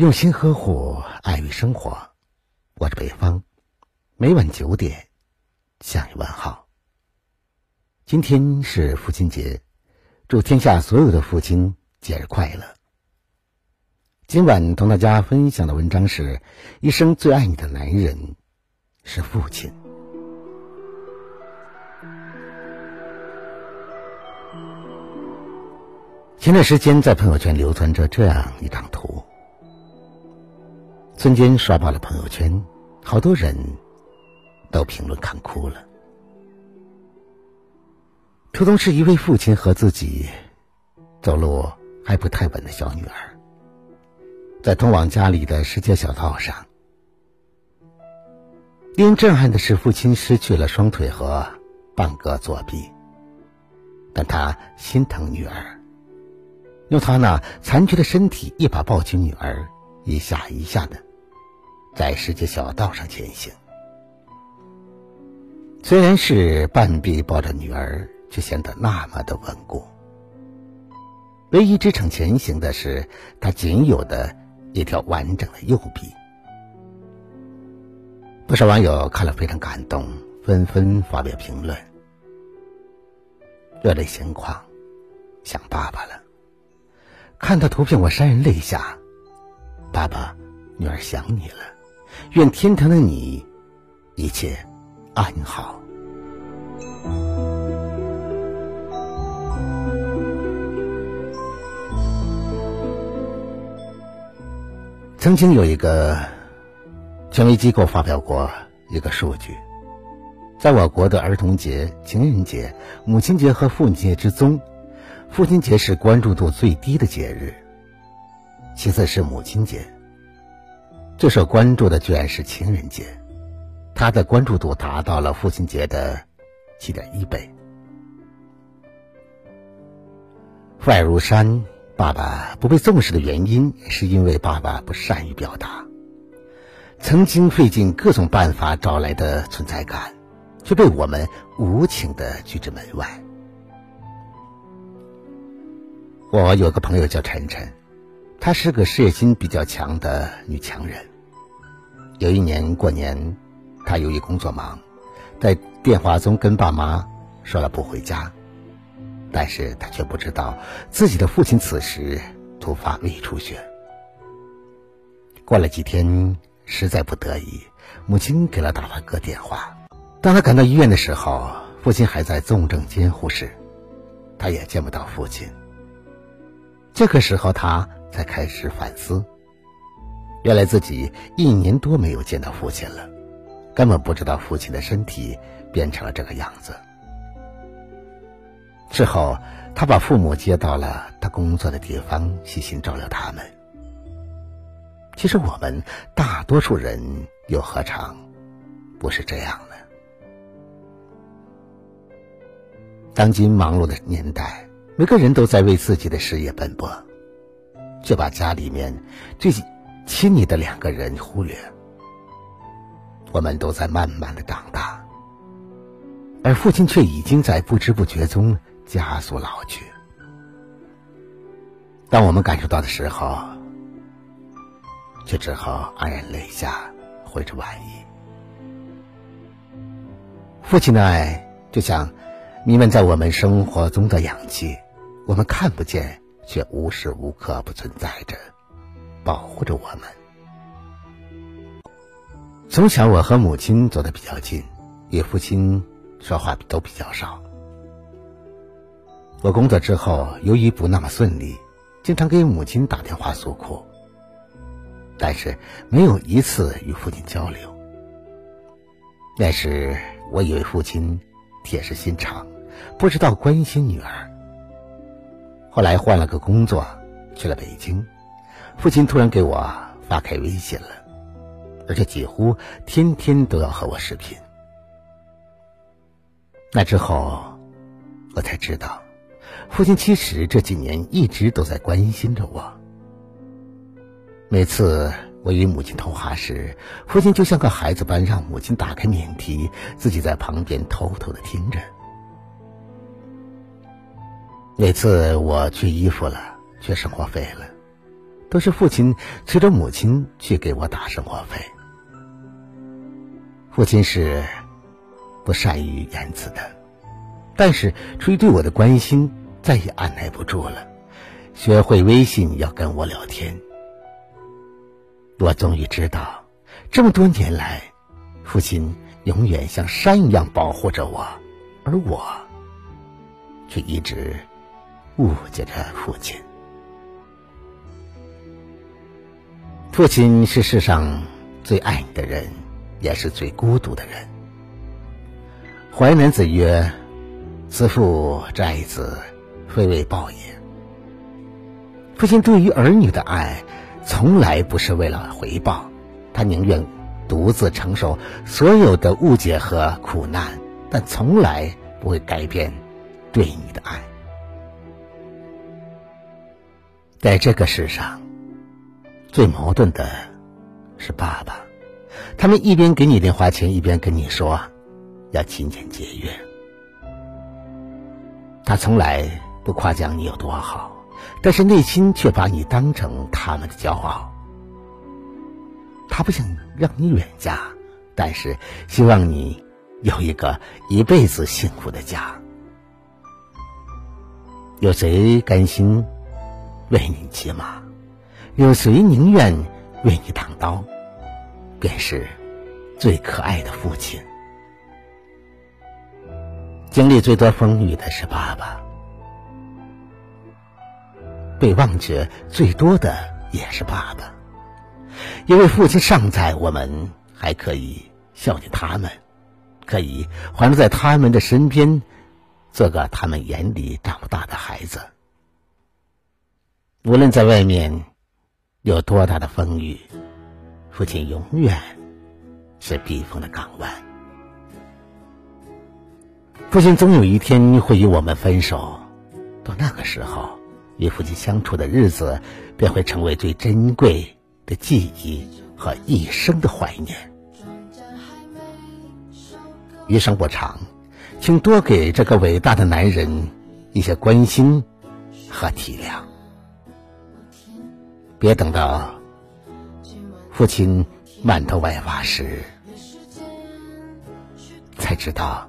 用心呵护，爱与生活。我是北方，每晚九点向你问好。今天是父亲节，祝天下所有的父亲节日快乐。今晚同大家分享的文章是：一生最爱你的男人是父亲。前段时间在朋友圈流传着这样一张图，孙坚刷爆了朋友圈，好多人都评论看哭了。图中是一位父亲和自己走路还不太稳的小女儿，在通往家里的石阶小道上。令人震撼的是，父亲失去了双腿和半个左臂，但他心疼女儿。用他那残缺的身体，一把抱起女儿，一下一下的，在石阶小道上前行。虽然是半臂抱着女儿，却显得那么的稳固。唯一支撑前行的是他仅有的一条完整的右臂。不少网友看了非常感动，纷纷发表评论，热泪盈眶，想爸爸了。看到图片，我潸然泪下。爸爸，女儿想你了，愿天堂的你一切安好。曾经有一个权威机构发表过一个数据，在我国的儿童节、情人节、母亲节和父亲节之中。父亲节是关注度最低的节日，其次是母亲节，最受关注的居然是情人节，它的关注度达到了父亲节的七点一倍。父爱如山，爸爸不被重视的原因是因为爸爸不善于表达，曾经费尽各种办法找来的存在感，却被我们无情的拒之门外。我有个朋友叫晨晨，她是个事业心比较强的女强人。有一年过年，他由于工作忙，在电话中跟爸妈说了不回家，但是他却不知道自己的父亲此时突发胃出血。过了几天，实在不得已，母亲给了大发哥电话。当他赶到医院的时候，父亲还在重症监护室，他也见不到父亲。这个时候，他才开始反思，原来自己一年多没有见到父亲了，根本不知道父亲的身体变成了这个样子。之后，他把父母接到了他工作的地方，细心照料他们。其实，我们大多数人又何尝不是这样呢？当今忙碌的年代。每个人都在为自己的事业奔波，却把家里面最亲密的两个人忽略。我们都在慢慢的长大，而父亲却已经在不知不觉中加速老去。当我们感受到的时候，却只好黯然泪下，挥之晚矣。父亲的爱就像弥漫在我们生活中的氧气。我们看不见，却无时无刻不存在着，保护着我们。从小，我和母亲走得比较近，与父亲说话都比较少。我工作之后，由于不那么顺利，经常给母亲打电话诉苦，但是没有一次与父亲交流。那时，我以为父亲铁石心肠，不知道关心女儿。后来换了个工作，去了北京，父亲突然给我发开微信了，而且几乎天天都要和我视频。那之后，我才知道，父亲其实这几年一直都在关心着我。每次我与母亲通话时，父亲就像个孩子般，让母亲打开免提，自己在旁边偷偷的听着。每次我缺衣服了，缺生活费了，都是父亲催着母亲去给我打生活费。父亲是不善于言辞的，但是出于对我的关心，再也按耐不住了，学会微信要跟我聊天。我终于知道，这么多年来，父亲永远像山一样保护着我，而我却一直误解着父亲。父亲是世上最爱你的人，也是最孤独的人。淮南子曰：“慈父之爱子，非为报也。”父亲对于儿女的爱。从来不是为了回报，他宁愿独自承受所有的误解和苦难，但从来不会改变对你的爱。在这个世上，最矛盾的是爸爸，他们一边给你零花钱，一边跟你说要勤俭节约。他从来不夸奖你有多好。但是内心却把你当成他们的骄傲。他不想让你远嫁，但是希望你有一个一辈子幸福的家。有谁甘心为你骑马？有谁宁愿为你挡刀？便是最可爱的父亲。经历最多风雨的是爸爸。被忘却最多的也是爸爸，因为父亲尚在，我们还可以孝敬他们，可以环绕在他们的身边，做个他们眼里长不大的孩子。无论在外面有多大的风雨，父亲永远是避风的港湾。父亲总有一天会与我们分手，到那个时候。与父亲相处的日子，便会成为最珍贵的记忆和一生的怀念。余生不长，请多给这个伟大的男人一些关心和体谅。别等到父亲满头白发时，才知道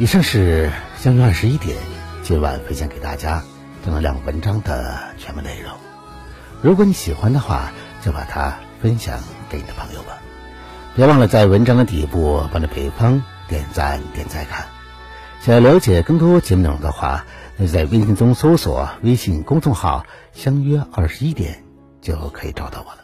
以上是相约二十一点今晚分享给大家正能量文章的全部内容。如果你喜欢的话，就把它分享给你的朋友吧。别忘了在文章的底部帮着北方点赞、点赞看。想要了解更多节目内容的话，那就在微信中搜索微信公众号“相约二十一点”就可以找到我了。